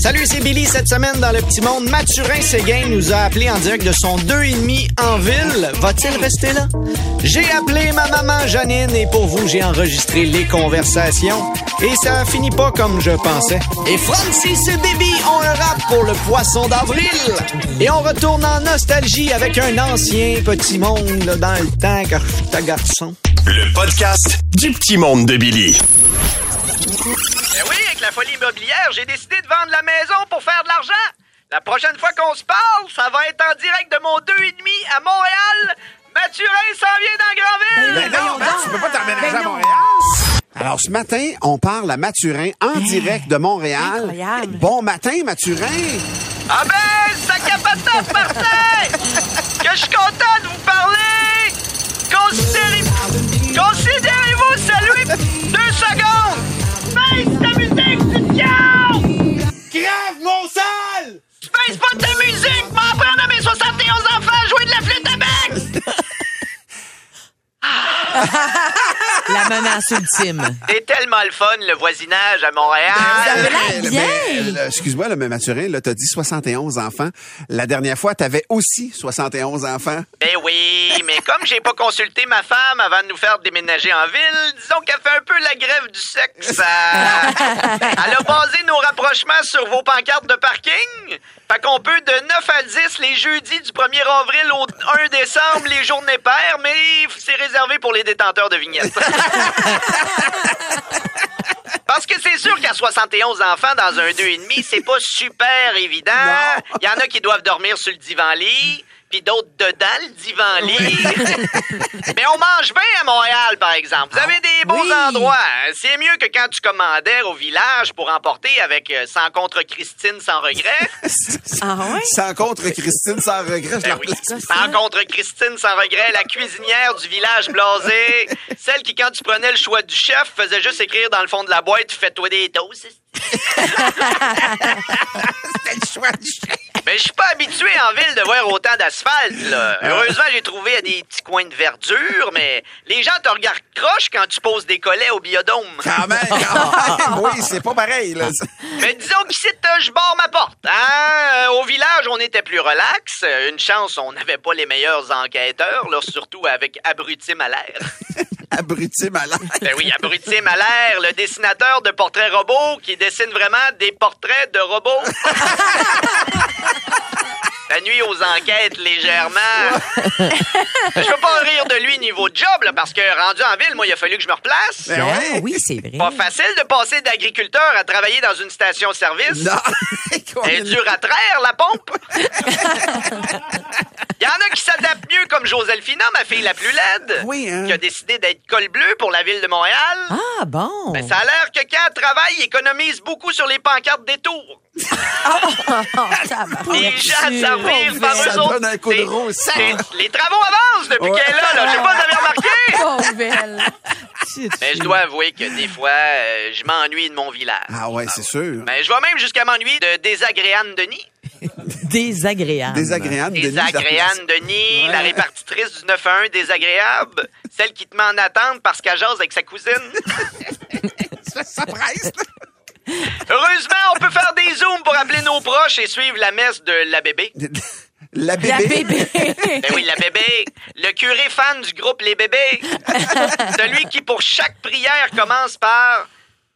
Salut, c'est Billy. Cette semaine, dans le petit monde, Mathurin Séguin nous a appelé en direct de son 2,5 en ville. Va-t-il rester là? J'ai appelé ma maman Janine et pour vous, j'ai enregistré les conversations. Et ça finit pas comme je pensais. Et Francis et Debbie ont un rap pour le poisson d'avril. Et on retourne en nostalgie avec un ancien petit monde dans le temps car je suis garçon. Le podcast du petit monde de Billy. Ben oui, avec la folie immobilière, j'ai décidé de vendre la maison pour faire de l'argent. La prochaine fois qu'on se parle, ça va être en direct de mon 2,5 à Montréal. Mathurin s'en vient dans Grandville. Ben non, ben, tu peux pas t'emménager à Montréal. Alors, ce matin, on parle à Mathurin en direct de Montréal. Incroyable. Bon matin, Mathurin. Ah ben, ça capotaf, Martin! Que je suis content de vous parler! Considérez- Considérez-vous saluer deux secondes! Grave, mon sale! Tu baisses pas ta musique! M'en prendre à mes 71 enfants à jouer de la flûte à bec! La menace ultime. C'est tellement le fun, le voisinage à Montréal! bien. mais, euh, Excuse-moi, là, mais Mathurin, là, t'as dit 71 enfants. La dernière fois, t'avais aussi 71 enfants. Ben oui, mais comme j'ai pas consulté ma femme avant de nous faire déménager en ville, disons qu'elle fait un peu la grève du sexe. Elle a basé nos rapprochements sur vos pancartes de parking. Fait qu'on peut de 9 à 10 les jeudis du 1er avril au 1 décembre les journées paires, mais réservé pour les détenteurs de vignettes. Parce que c'est sûr qu'à 71 enfants dans un 2,5, c'est pas super évident. Il y en a qui doivent dormir sur le divan-lit, puis d'autres dedans le divan-lit. Mais on mange bien à Montréal, par exemple. Vous avez des beaux Oui. endroits. hein. C'est mieux que quand tu commandais au village pour emporter avec euh, Sans contre Christine sans regret. Ah ouais? Sans contre Christine, sans regret, je Ben la oui. replace. Sans contre Christine sans regret, la cuisinière du village blasé. Celle qui, quand tu prenais le choix du chef, faisait juste écrire dans le fond de la boîte Fais-toi des toasts. C'était le choix du chef. Mais je suis pas habitué en ville de voir autant là. Heureusement, j'ai trouvé des petits coins de verdure, mais les gens te regardent croche quand tu poses des collets au biodôme. Quand même, quand même. Oui, c'est pas pareil, là. Mais disons qu'ici, je barre ma porte. Hein? Au village, on était plus relax. Une chance, on n'avait pas les meilleurs enquêteurs, là, surtout avec Abruti Malaire. Abruti malade. Ben oui, Abruti Malaire, le dessinateur de portraits robots qui dessine vraiment des portraits de robots. Ça nuit aux enquêtes légèrement. je peux pas rire de lui niveau job, là, parce que rendu en ville, moi, il a fallu que je me replace. Ben ouais. Ah oui, c'est vrai. Pas facile de passer d'agriculteur à travailler dans une station-service. Non. C'est dur à traire, la pompe. Il y en a qui s'adaptent mieux, comme Joselphina, ma fille la plus laide, Oui, hein. qui a décidé d'être col bleu pour la ville de Montréal. Ah bon. Ben, ça a l'air que quand elle travaille, il économise beaucoup sur les pancartes des tours. Les gens s'arrivent par Ça eux autres. donne un coup de Les travaux avancent depuis Ouais. qu'elle est là, là. Je sais pas si vous avez remarqué. Oh, belle. Mais je dois avouer que des fois, euh, je m'ennuie de mon village. Ah ouais, c'est sûr. Ben, je vais même jusqu'à m'ennuyer de Désagréane Denis. Désagréable. Désagréable. Denis, Désagréane Denis, la répartitrice du 9 à 1 désagréable. Celle qui te met en attente parce qu'elle jase avec sa cousine. Ça, ça presse. Heureusement, on peut faire des zooms pour appeler nos proches et suivre la messe de la bébé. La bébé. La bébé. Ben oui, la bébé. Le curé fan du groupe Les Bébés. Celui qui, pour chaque prière, commence par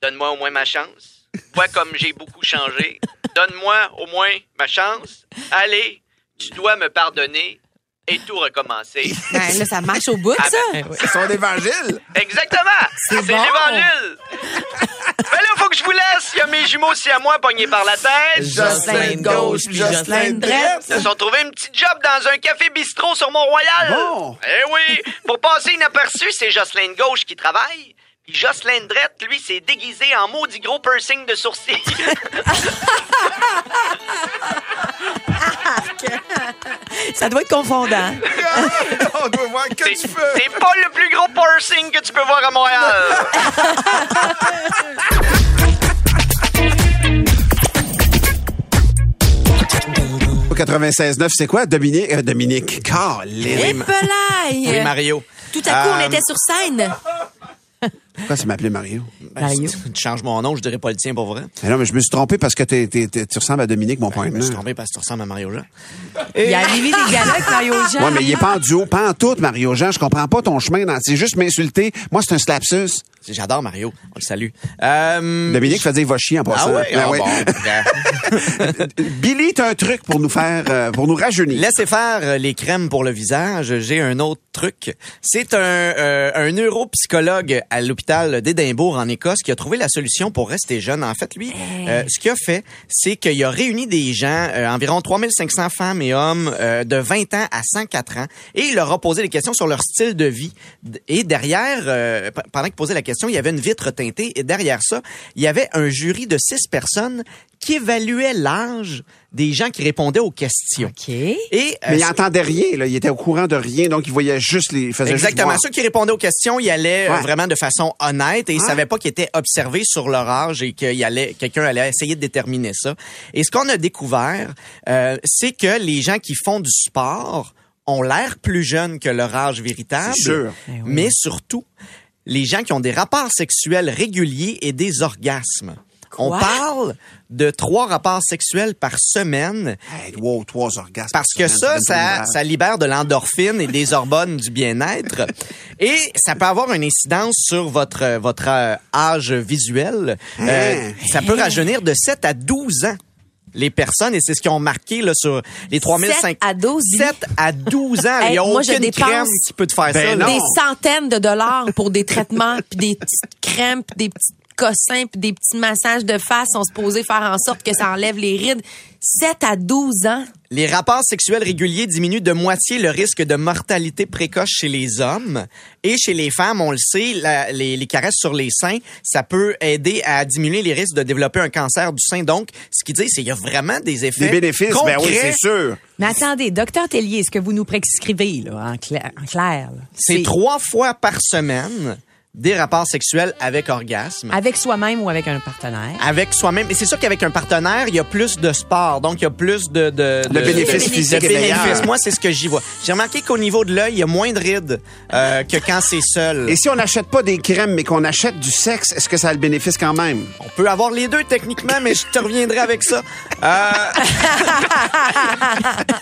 Donne-moi au moins ma chance. Vois comme j'ai beaucoup changé. Donne-moi au moins ma chance. Allez, tu dois me pardonner et tout recommencer. Ben, là, ça marche au bout, Ah, ça. ben, C'est son évangile. Exactement! C'est bon. l'évangile! ben là, faut que je vous laisse. Il y a mes jumeaux si à moi pognés par la tête. Jocelyn de gauche puis Jocelyn de droite. Ils se sont trouvés un petit job dans un café bistrot sur Mont-Royal. Bon. Eh oui! Pour passer inaperçu, c'est Jocelyn de gauche qui travaille. Puis Jocelyn de droite, lui, s'est déguisé en maudit gros piercing de sourcil. Ça doit être confondant. On doit voir que C'est tu c'est pas le plus gros piercing que tu peux voir à Montréal. au 96.9, c'est quoi? Dominique? euh, Dominique. Et pelaille! Oui, Mario. Tout à coup, on Euh, était sur scène. Pourquoi tu m'appelais Mario? Mario. Tu tu changes mon nom, je dirais pas le tien pour vrai. Mais non, mais je me suis trompé parce que t'es- t'es- t'es- tu ressembles à Dominique, mon point Je me suis trompé parce que tu ressembles à Mario Jean. Il a animé des avec Mario Jean. Ouais, mais il est pas en duo, pas en tout, Mario Jean. Je comprends pas ton chemin. dans- C'est juste m'insulter. Moi, c'est un slapsus. J'adore Mario. On le salue. Euh, Dominique fait dire, va chier en Ah passant. oui? Ben Ah oui. bon. Billy, t'as un truc pour nous faire, euh, pour nous rajeunir. Laissez faire euh, les crèmes pour le visage. J'ai un autre truc. C'est un, euh, un neuropsychologue à l'hôpital d'Édimbourg en Écosse qui a trouvé la solution pour rester jeune. En fait, lui, euh, ce qu'il a fait, c'est qu'il a réuni des gens, euh, environ 3500 femmes et hommes euh, de 20 ans à 104 ans, et il leur a posé des questions sur leur style de vie. Et derrière, euh, pendant qu'il posait la question, il y avait une vitre teintée, et derrière ça, il y avait un jury de six personnes qui évaluait l'âge des gens qui répondaient aux questions. OK. Et euh, Mais il entendait rien, là. Il était au courant de rien, donc il voyait juste les, il faisait Exactement. Ceux qui répondaient aux questions, ils allaient euh, Ouais. vraiment de façon honnête et ils Ouais. savaient pas qu'ils étaient observés sur leur âge et qu'il allait, quelqu'un allait essayer de déterminer ça. Et ce qu'on a découvert, euh, c'est que les gens qui font du sport ont l'air plus jeunes que leur âge véritable. Sûr. Oui. Mais surtout, les gens qui ont des rapports sexuels réguliers et des orgasmes. On parle de trois rapports sexuels par semaine Hey, wow, trois orgasmes. parce que ça, ça, ça libère de l'endorphine et des hormones du bien-être. Et ça peut avoir une incidence sur votre, votre euh, âge visuel. Euh, Hein? ça peut rajeunir de 7 à 12 ans. Les personnes, et c'est ce qu'ils ont marqué là, sur les 3500. 7 à 12 ans. 7 à 12 ans. Il n'y a moi, je aucune dépense crème qui peut te faire Ben ça. non. Des centaines de dollars pour des traitements, puis des petites crèmes, puis des petits cossins, puis des petits massages de face. On se posait faire en sorte que ça enlève les rides. 7 à 12 ans. Les rapports sexuels réguliers diminuent de moitié le risque de mortalité précoce chez les hommes. Et chez les femmes, on le sait, la- les, les caresses sur les seins, ça peut aider à diminuer les risques de développer un cancer du sein. Donc, ce qu'il dit, c'est qu'il y a vraiment des effets Des bénéfices, ben oui, concrets. c'est sûr. Mais attendez, docteur Tellier, ce que vous nous prescrivez, là, en clair, en clair là, C'est trois fois par semaine des rapports sexuels avec orgasme. avec soi-même ou avec un partenaire. Avec soi-même. Et c'est sûr qu'avec un partenaire, il y a plus de sport. Donc, il y a plus de... de Le de- bénéfice de- physique de meilleur. Moi, c'est ce que j'y vois. J'ai remarqué qu'au niveau de l'œil, il y a moins de rides euh, que quand c'est seul. Et si on n'achète pas des crèmes, mais qu'on achète du sexe, est-ce que ça a le bénéfice quand même? On peut avoir les deux techniquement, mais je te reviendrai avec ça. Euh,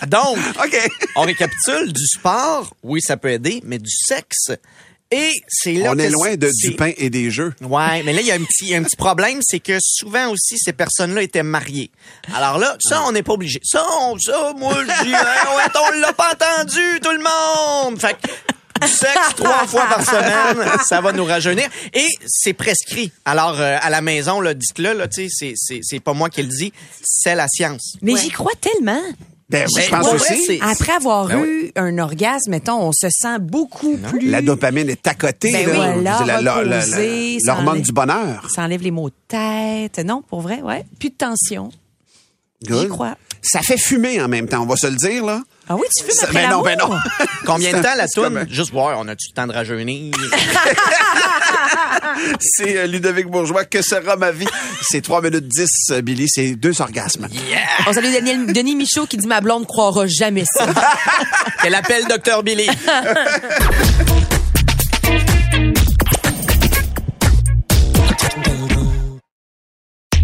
Donc, OK. on récapitule. Du sport, oui, ça peut aider, mais du sexe. Et c'est là On que est loin de du pain et des jeux. Ouais, mais là, il y a un petit, un problème, c'est que souvent aussi, ces personnes-là étaient mariées. Alors là, ça, on n'est pas obligé. Ça, on, ça, moi, je dis, hein, ouais, on l'a pas entendu, tout le monde! Fait que, du sexe trois fois par semaine, ça va nous rajeunir. Et c'est prescrit. Alors, euh, à la maison, là, dites-le, là, c'est, c'est pas moi qui le dis, c'est la science. Mais j'y crois tellement. Ben oui, Ben, je pense ouais, aussi. Après avoir Ben eu un orgasme, mettons, on se sent beaucoup plus... La dopamine est à côté. Ben oui, voilà, L'hormone du bonheur. Ça enlève les maux de tête. Non, pour vrai, ouais. Plus de tension. J'y crois. Ça fait fumer en même temps, on va se le dire, là. Ah oui, tu fumes Ça- après ben non, l'amour? ben non. Combien de temps la toune? Juste voir, on a-tu le temps de rajeunir? C'est euh, Ludovic Bourgeois. Que sera ma vie? C'est 3 minutes 10, euh, Billy. C'est deux orgasmes. On salue Daniel, Denis Michaud qui dit ma blonde croira jamais ça. Quel appelle, Docteur Billy?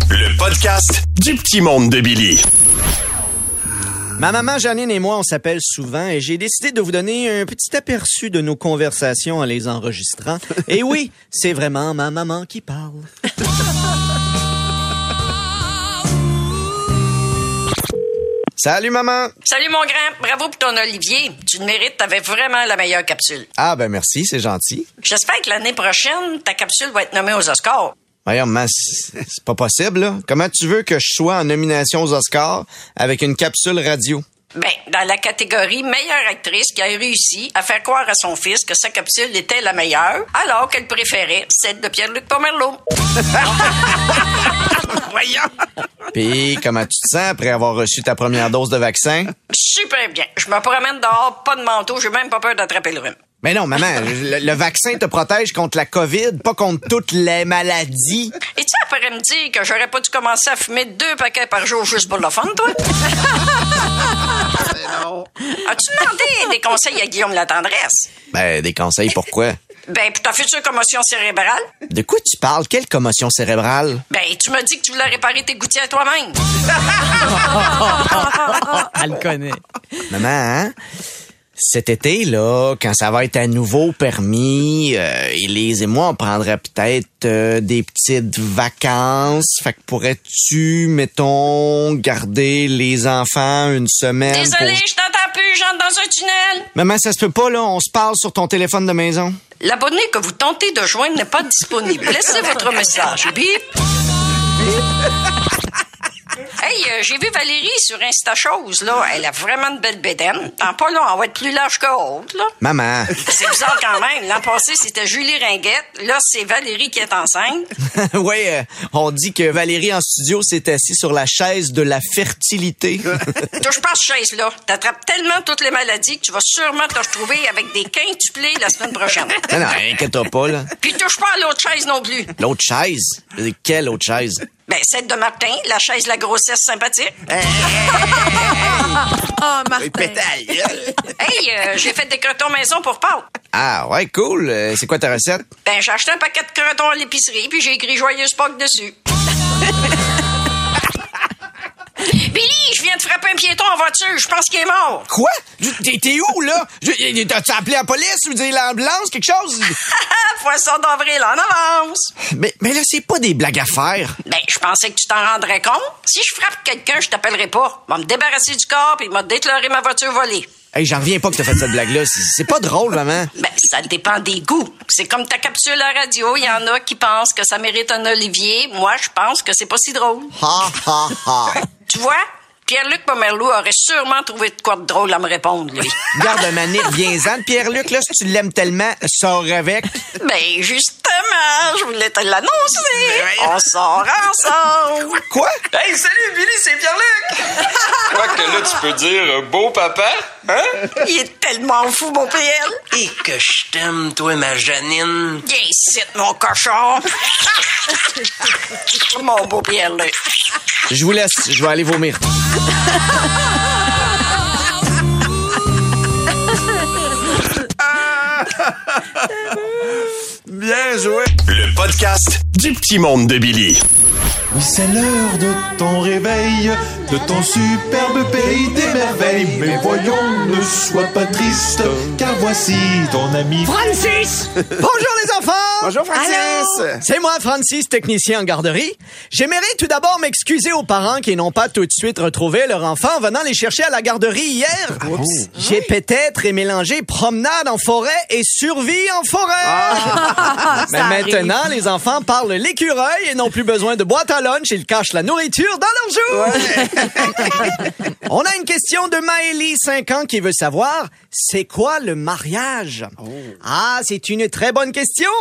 Le podcast du petit monde de Billy. Ma maman Janine et moi, on s'appelle souvent et j'ai décidé de vous donner un petit aperçu de nos conversations en les enregistrant. Et oui, c'est vraiment ma maman qui parle. Salut maman. Salut mon grand, bravo pour ton olivier. Tu le mérites, t'avais vraiment la meilleure capsule. Ah ben merci, c'est gentil. J'espère que l'année prochaine, ta capsule va être nommée aux Oscars. Voyons, c'est pas possible là. Comment tu veux que je sois en nomination aux Oscars avec une capsule radio? Ben, dans la catégorie meilleure actrice qui a réussi à faire croire à son fils que sa capsule était la meilleure, alors qu'elle préférait celle de Pierre-Luc Pomerleau. Voyons. Puis comment tu te sens après avoir reçu ta première dose de vaccin? Super bien. Je me promène dehors, pas de manteau, j'ai même pas peur d'attraper le rhume. Mais non, maman, le, le vaccin te protège contre la COVID, pas contre toutes les maladies. Et tu après me dire que j'aurais pas dû commencer à fumer deux paquets par jour juste pour le fun, toi? As-tu demandé des conseils à Guillaume la tendresse? Ben, des conseils, pourquoi? Ben, pour ta future commotion cérébrale? De quoi tu parles? Quelle commotion cérébrale? Ben, tu m'as dit que tu voulais réparer tes gouttières toi-même. Elle le connaît. Maman, hein? Cet été, là, quand ça va être à nouveau permis, euh, Élise et moi, on prendrait peut-être euh, des petites vacances. Fait que pourrais-tu, mettons, garder les enfants une semaine? Désolé, pour- je t'entends plus, j'entre dans un tunnel. Maman, ça se peut pas, là. On se parle sur ton téléphone de maison. L'abonné que vous tentez de joindre n'est pas disponible. Laissez votre message. Bip. Hey, euh, j'ai vu Valérie sur Insta Chose, là. Elle a vraiment de belles bédaines. Dans pas long, elle va être plus large que haute, là. Maman. C'est bizarre quand même. L'an passé, c'était Julie Ringuette. Là, c'est Valérie qui est enceinte. oui, euh, on dit que Valérie en studio s'est assise sur la chaise de la fertilité. Touche pas à cette chaise-là. T'attrapes tellement toutes les maladies que tu vas sûrement te retrouver avec des quintuplés la semaine prochaine. non, non, inquiète-toi pas, là. Puis touche pas à l'autre chaise non plus. L'autre chaise? Quelle autre chaise? Ben, celle de Martin, la chaise de la grossesse sympathique. Oh, Martin. Hey, euh, j'ai fait des crotons maison pour Pâques. Ah, ouais, cool. Euh, c'est quoi ta recette? Ben, j'ai acheté un paquet de crotons à l'épicerie, puis j'ai écrit Joyeuse Pâques dessus. Billy, je viens un piéton en voiture. Je pense qu'il est mort. Quoi? T'es où, là? Je- T'as-tu appelé la police ou dire l'ambulance, quelque chose? Poisson d'avril en avance. mais, mais là, c'est pas des blagues à faire. Ben, je pensais que tu t'en rendrais compte. Si je frappe quelqu'un, je t'appellerai pas. Va me débarrasser du corps, puis m'a déclaré ma voiture volée. Hey, j'en reviens pas que t'as fait cette blague-là. C'est c'est pas drôle, maman. Ben, ça dépend des goûts. C'est comme ta capsule à radio. Il y en a qui pensent que ça mérite un olivier. Moi, je pense que c'est pas si drôle. Ha, ha, ha. Tu vois? Pierre-Luc Pomerleau aurait sûrement trouvé de quoi de drôle à me répondre, lui. Garde un manette, viens-en, Pierre-Luc, là, si tu l'aimes tellement, sors avec. Ben, justement, je voulais te l'annoncer. On sort ensemble. Quoi? Hey, salut Billy, c'est Pierre-Luc! Je crois que là, tu peux dire beau papa, hein? Il est tellement fou, mon PL. Et que je t'aime, toi, ma Janine. Viens ici, mon cochon. mon beau Pierre-Luc. Je vous laisse, je vais aller vomir. Bien joué. Le podcast du petit monde de Billy. Oui, c'est l'heure de ton réveil, de ton superbe pays des merveilles. Mais voyons, ne sois pas triste, car voici ton ami. Francis! Bonjour les enfants! Bonjour, Francis. C'est moi, Francis, technicien en garderie. J'aimerais tout d'abord m'excuser aux parents qui n'ont pas tout de suite retrouvé leur enfant en venant les chercher à la garderie hier. J'ai peut-être mélangé promenade en forêt et survie en forêt. Mais Ça arrive. maintenant, les enfants parlent l'écureuil et n'ont plus besoin de boîte à lunch. Ils cachent la nourriture dans leur joue. On a une question de Maëlie, 5 ans, qui veut savoir, c'est quoi le mariage? Ah, c'est une très bonne question.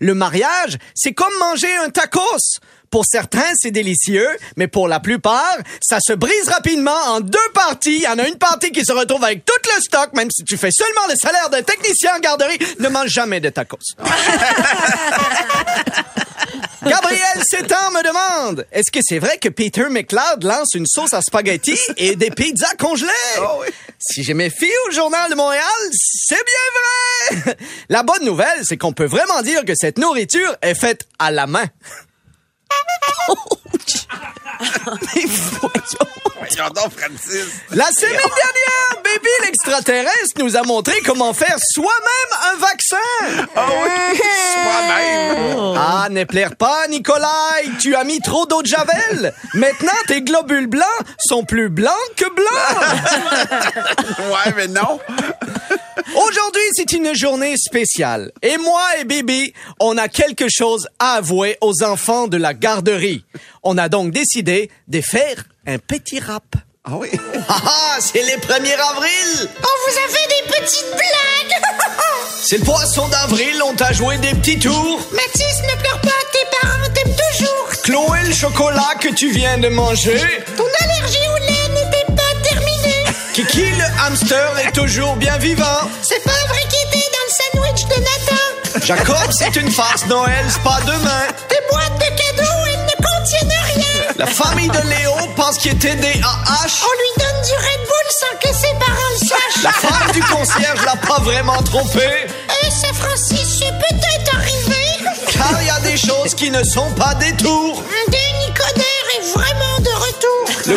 Le mariage, c'est comme manger un tacos. Pour certains, c'est délicieux, mais pour la plupart, ça se brise rapidement en deux parties. Il y en a une partie qui se retrouve avec tout le stock, même si tu fais seulement le salaire d'un technicien en garderie, ne mange jamais de tacos. Gabriel Sétan me demande Est-ce que c'est vrai que Peter McLeod lance une sauce à spaghetti et des pizzas congelées? Si je me fie au Journal de Montréal, c'est bien vrai La bonne nouvelle, c'est qu'on peut vraiment dire que cette nourriture est faite à la main. Mais voyons. Donc, Francis. La semaine dernière, Baby l'extraterrestre nous a montré comment faire soi-même un vaccin. Ah oui, soi-même. Ah, ne plaire pas, Nikolai. Tu as mis trop d'eau de javel. Maintenant, tes globules blancs sont plus blancs que blancs. Ouais, mais non. Aujourd'hui, c'est une journée spéciale. Et moi et Bibi, on a quelque chose à avouer aux enfants de la garderie. On a donc décidé de faire un petit rap. Ah oui. Ah ah, c'est les 1er avril. On vous a fait des petites blagues. C'est le poisson d'avril, on t'a joué des petits tours. Mathis, ne pleure pas, tes parents t'aiment toujours. Chloé, le chocolat que tu viens de manger. Ton allergie au lait. Kiki, le hamster est toujours bien vivant. C'est pas vrai qu'il était dans le Jacob, c'est une farce. Noël, c'est pas demain. Tes boîtes de cadeaux, elles ne contiennent rien. La famille de Léo pense qu'il était des AH. On lui donne du Red Bull sans que ses parents le sachent. La femme du concierge l'a pas vraiment trompé. Et c'est Francis, c'est peut-être arrivé. Car il y a des choses qui ne sont pas des tours.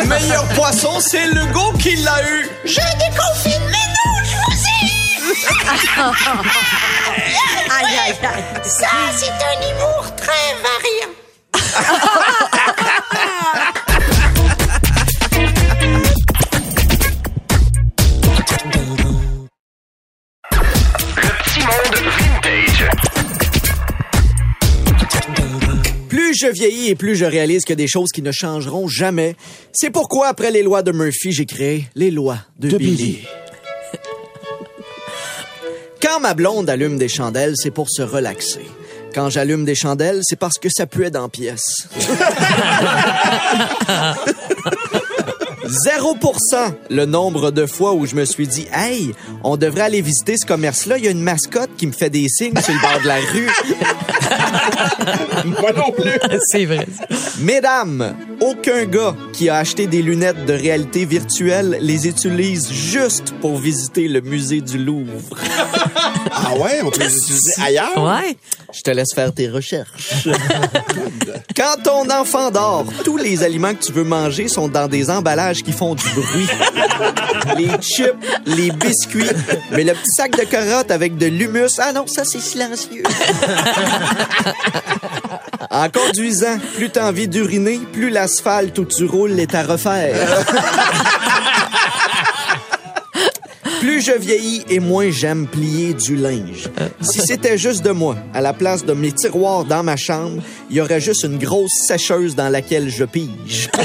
Meilleur poisson, c'est le go qui l'a eu. Je déconfine, mais non, je vous ai eu. Aïe, aïe, aïe. Ça, c'est un humour très variant. je vieillis et plus je réalise que des choses qui ne changeront jamais. C'est pourquoi, après les lois de Murphy, j'ai créé les lois de, Billy. Quand ma blonde allume des chandelles, c'est pour se relaxer. Quand j'allume des chandelles, c'est parce que ça puait dans pièce. 0% le nombre de fois où je me suis dit Hey, on devrait aller visiter ce commerce-là. Il y a une mascotte qui me fait des signes sur le bord de la rue. Moi non plus. C'est vrai. Mesdames, aucun gars qui a acheté des lunettes de réalité virtuelle les utilise juste pour visiter le musée du Louvre. Ah ouais, on peut les utiliser ailleurs? Ouais. Je te laisse faire tes recherches. Quand ton enfant dort, tous les aliments que tu veux manger sont dans des emballages qui font du bruit. Les chips, les biscuits, mais le petit sac de carottes avec de l'humus, ah non, ça c'est silencieux. En conduisant, plus t'as envie d'uriner, plus l'asphalte où tu roules est à refaire. Plus je vieillis et moins j'aime plier du linge. Si c'était juste de moi, à la place de mes tiroirs dans ma chambre, il y aurait juste une grosse sécheuse dans laquelle je pige.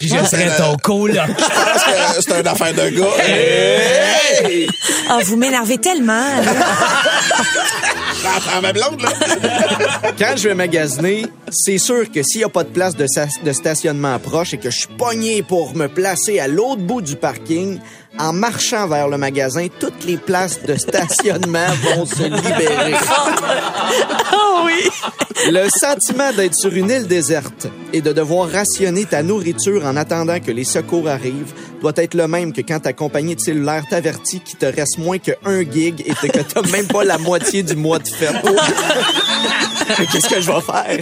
Je serais ton coloc. Je pense que c'est une affaire de gars. Hey! Ah, vous m'énervez tellement. Quand je vais magasiner, c'est sûr que s'il n'y a pas de place de, de stationnement proche et que je suis pogné pour me placer à l'autre bout du parking, en marchant vers le magasin, toutes les places de stationnement vont se libérer. Oh oui. Le sentiment d'être sur une île déserte et de devoir rationner ta nourriture en attendant que les secours arrivent doit être le même que quand ta compagnie de cellulaire t'avertit qu'il te reste moins que un gig et que t'as même pas la moitié du mois de fête. Qu'est-ce que je vais faire?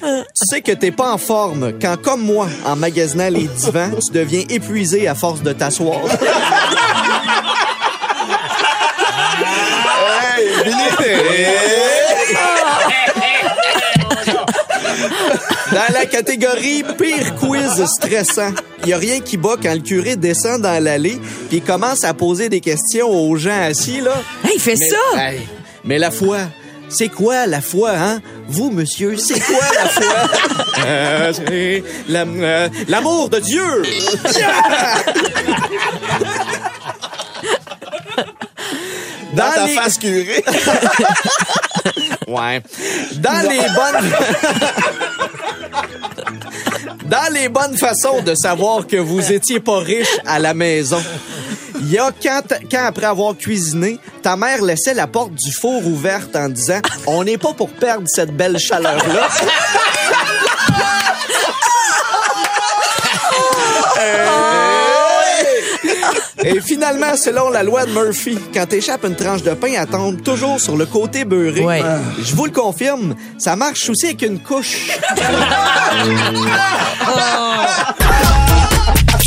Tu sais que t'es pas en forme quand, comme moi, en magasinant les divans, tu deviens épuisé à force de t'asseoir. Hey! Dans la catégorie pire quiz stressant, il y a rien qui bat quand le curé descend dans l'allée puis commence à poser des questions aux gens assis là. Hey, il fait Mais, ça. hey, mais la foi, c'est quoi la foi hein? Vous monsieur, c'est quoi la foi? Euh, c'est euh, l'amour de Dieu. Dans ta les- face curée. Ouais. Dans les bonnes. Dans les bonnes façons de savoir que vous étiez pas riche à la maison. Il y a quand, quand après avoir cuisiné, ta mère laissait la porte du four ouverte en disant On n'est pas pour perdre cette belle chaleur-là. Et finalement, selon la loi de Murphy, quand t'échappes une tranche de pain, elle tombe toujours sur le côté beurré. Ouais. Je vous le confirme, ça marche aussi avec une couche.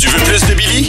Tu veux plus de Billy?